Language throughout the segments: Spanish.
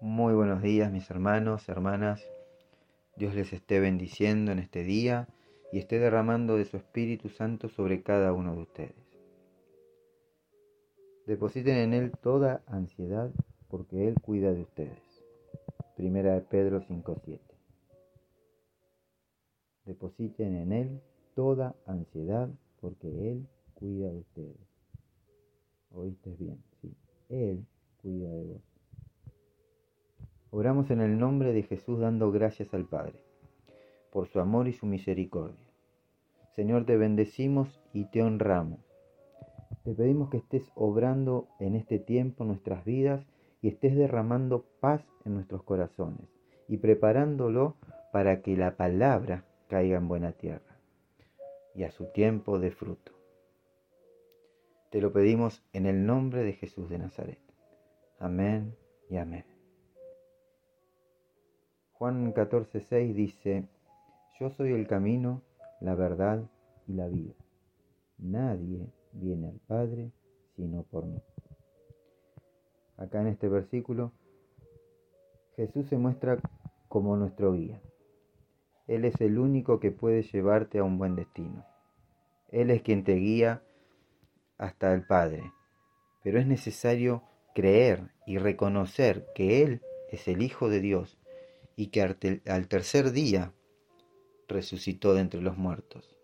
Muy buenos días mis hermanos, hermanas. Dios les esté bendiciendo en este día y esté derramando de su Espíritu Santo sobre cada uno de ustedes. Depositen en Él toda ansiedad porque Él cuida de ustedes. Primera de Pedro 5.7. Depositen en Él toda ansiedad porque Él cuida de ustedes. ¿Oíste bien? Sí. Él cuida de vos. Oramos en el nombre de Jesús dando gracias al Padre por su amor y su misericordia. Señor, te bendecimos y te honramos. Te pedimos que estés obrando en este tiempo nuestras vidas y estés derramando paz en nuestros corazones y preparándolo para que la palabra caiga en buena tierra y a su tiempo de fruto. Te lo pedimos en el nombre de Jesús de Nazaret. Amén y amén. Juan 14:6 dice, Yo soy el camino, la verdad y la vida. Nadie viene al Padre sino por mí. Acá en este versículo, Jesús se muestra como nuestro guía. Él es el único que puede llevarte a un buen destino. Él es quien te guía hasta el Padre. Pero es necesario creer y reconocer que Él es el Hijo de Dios y que al tercer día resucitó de entre los muertos.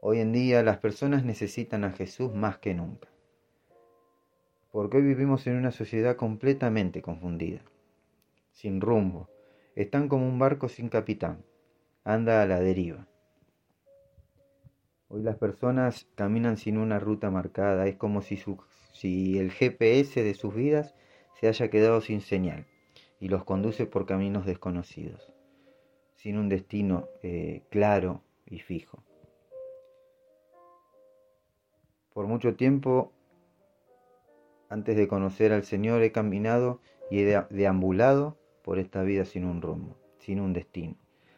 Hoy en día las personas necesitan a Jesús más que nunca, porque hoy vivimos en una sociedad completamente confundida, sin rumbo, están como un barco sin capitán, anda a la deriva. Hoy las personas caminan sin una ruta marcada, es como si, si el GPS de sus vidas se haya quedado sin señal y los conduce por caminos desconocidos, sin un destino eh, claro y fijo. Por mucho tiempo, antes de conocer al Señor, he caminado y he deambulado por esta vida sin un rumbo, sin un destino,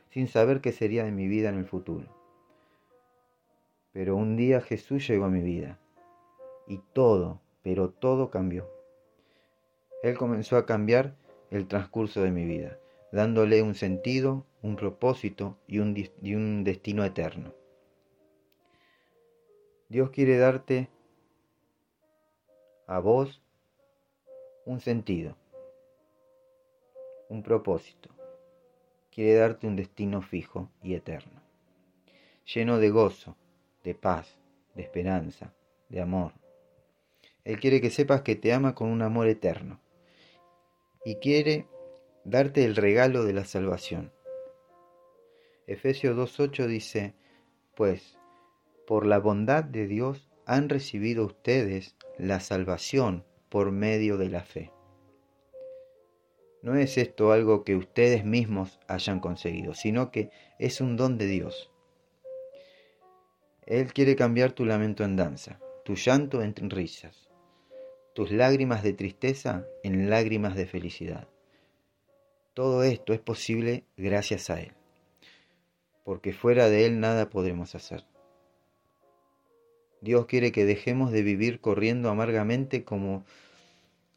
sin saber qué sería de mi vida en el futuro. Pero un día Jesús llegó a mi vida y todo, pero todo cambió. Él comenzó a cambiar el transcurso de mi vida, dándole un sentido, un propósito y un, destino eterno. Dios quiere darte a vos un sentido, un propósito. Quiere darte un destino fijo y eterno, lleno de gozo, de paz, de esperanza, de amor. Él quiere que sepas que te ama con un amor eterno y quiere darte el regalo de la salvación. Efesios 2.8 dice, pues por la bondad de Dios han recibido ustedes la salvación por medio de la fe. No es esto algo que ustedes mismos hayan conseguido, sino que es un don de Dios. Él quiere cambiar tu lamento en danza, tu llanto en risas, tus lágrimas de tristeza en lágrimas de felicidad. Todo esto es posible gracias a Él, porque fuera de Él nada podremos hacer. Dios quiere que dejemos de vivir corriendo amargamente como,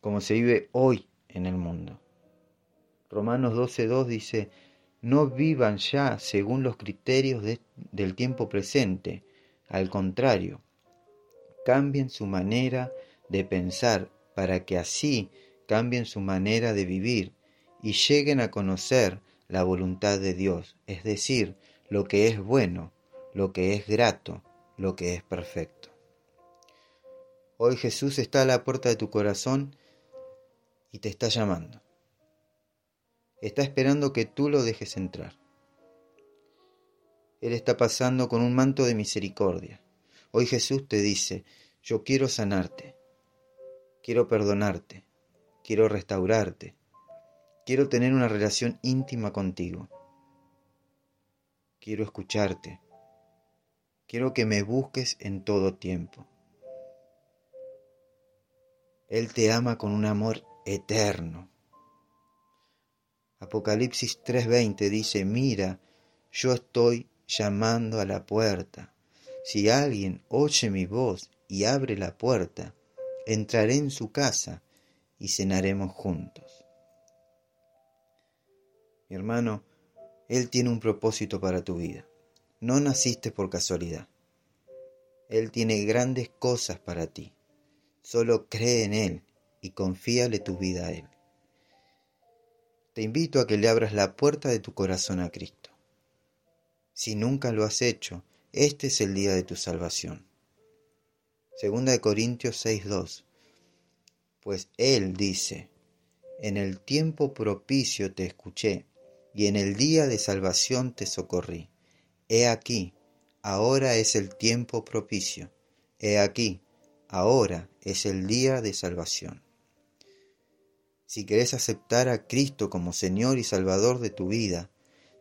como se vive hoy en el mundo. Romanos 12.2 dice, no vivan ya según los criterios del tiempo presente, al contrario, cambien su manera de pensar para que así cambien su manera de vivir y lleguen a conocer la voluntad de Dios, es decir, lo que es bueno, lo que es grato, lo que es perfecto. Hoy Jesús está a la puerta de tu corazón y te está llamando. Está esperando que tú lo dejes entrar. Él está pasando con un manto de misericordia. Hoy Jesús te dice, yo quiero sanarte, Quiero perdonarte, quiero restaurarte, quiero tener una relación íntima contigo. Quiero escucharte, quiero que me busques en todo tiempo. Él te ama con un amor eterno. Apocalipsis 3:20 dice, mira, yo estoy llamando a la puerta. Si alguien oye mi voz y abre la puerta, entraré en su casa y cenaremos juntos. Mi hermano, Él tiene un propósito para tu vida. No naciste por casualidad. Él tiene grandes cosas para ti. Solo cree en Él y confíale tu vida a Él. Te invito a que le abras la puerta de tu corazón a Cristo. Si nunca lo has hecho, este es el día de tu salvación. Segunda de Corintios 6:2. Pues Él dice, en el tiempo propicio te escuché, y en el día de salvación te socorrí. He aquí, ahora es el tiempo propicio. He aquí, ahora es el día de salvación. Si querés aceptar a Cristo como Señor y Salvador de tu vida,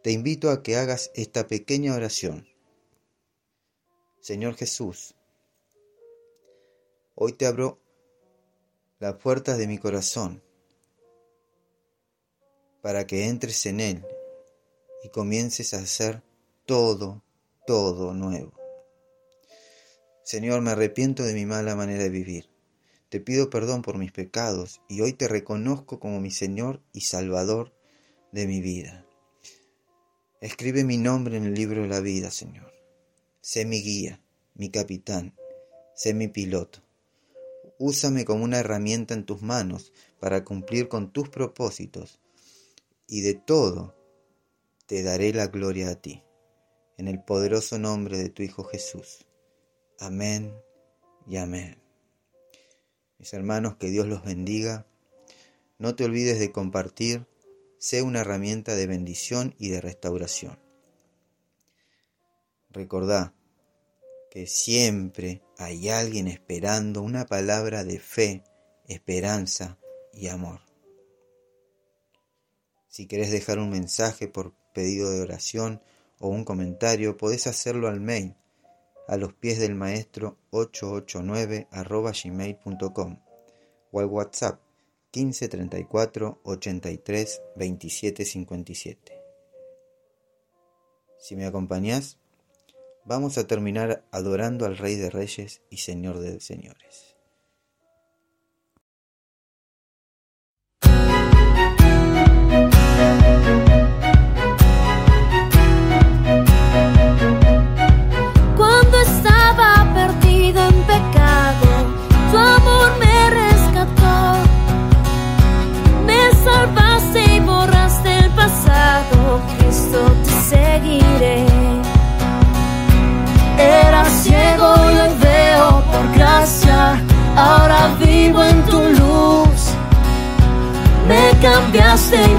te invito a que hagas esta pequeña oración. Señor Jesús, hoy te abro las puertas de mi corazón para que entres en él y comiences a hacer todo, todo nuevo. Señor, me arrepiento de mi mala manera de vivir. Te pido perdón por mis pecados y hoy te reconozco como mi Señor y Salvador de mi vida. Escribe mi nombre en el libro de la vida, Señor. Sé mi guía, mi capitán, sé mi piloto. Úsame como una herramienta en tus manos para cumplir con tus propósitos y de todo te daré la gloria a ti. En el poderoso nombre de tu Hijo Jesús. Amén y amén. Mis hermanos, que Dios los bendiga. No te olvides de compartir sea una herramienta de bendición y de restauración. Recordá que siempre hay alguien esperando una palabra de fe, esperanza y amor. Si querés dejar un mensaje por pedido de oración o un comentario, podés hacerlo al mail a los pies del maestro 889 gmail.com o al WhatsApp 15 34 83 27 57. Si me acompañás, vamos a terminar adorando al Rey de Reyes y Señor de Señores.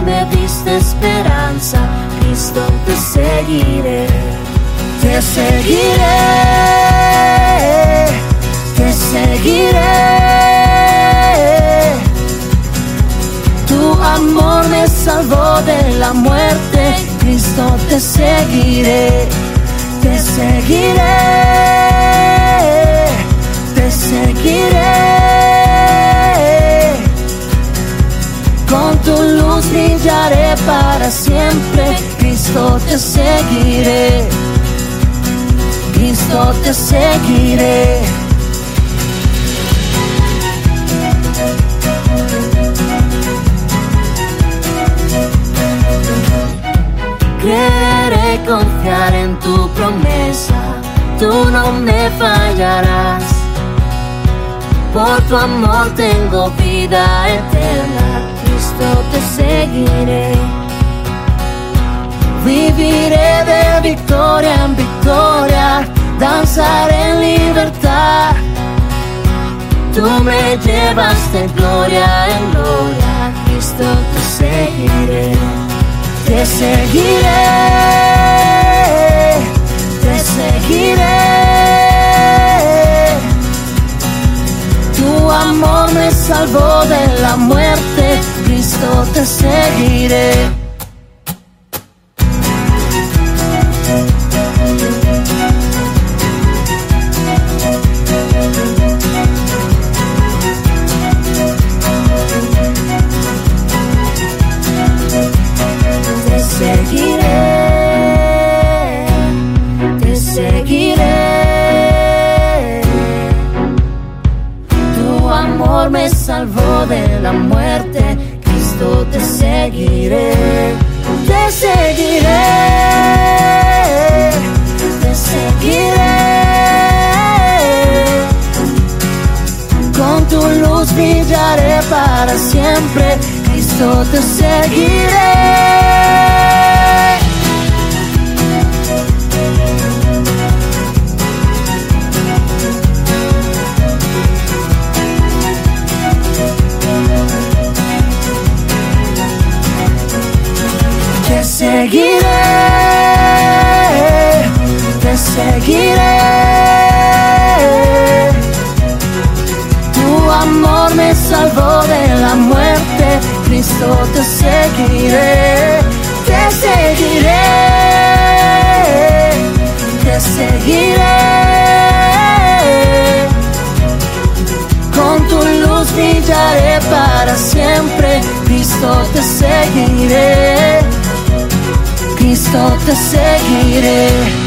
Me diste esperanza, Cristo te seguiré, te seguiré, te seguiré. Tu amor me salvó de la muerte, Cristo te seguiré, te seguiré, siempre. Cristo te seguiré. Cristo te seguiré. Creeré confiar en tu promesa, tú no me fallarás. Por tu amor tengo vida eterna te seguiré. Viviré de victoria en victoria, danzaré en libertad. Tú me llevas de gloria en gloria, Cristo te seguiré, te seguiré, te seguiré. Tu amor me salvó de la muerte, Cristo te seguiré. Para siempre, Cristo te seguiré. seguiré, te seguiré. De la muerte, Cristo te seguiré, te seguiré, te seguiré. Con tu luz brillaré para siempre, Cristo te seguiré. Cristo te seguiré.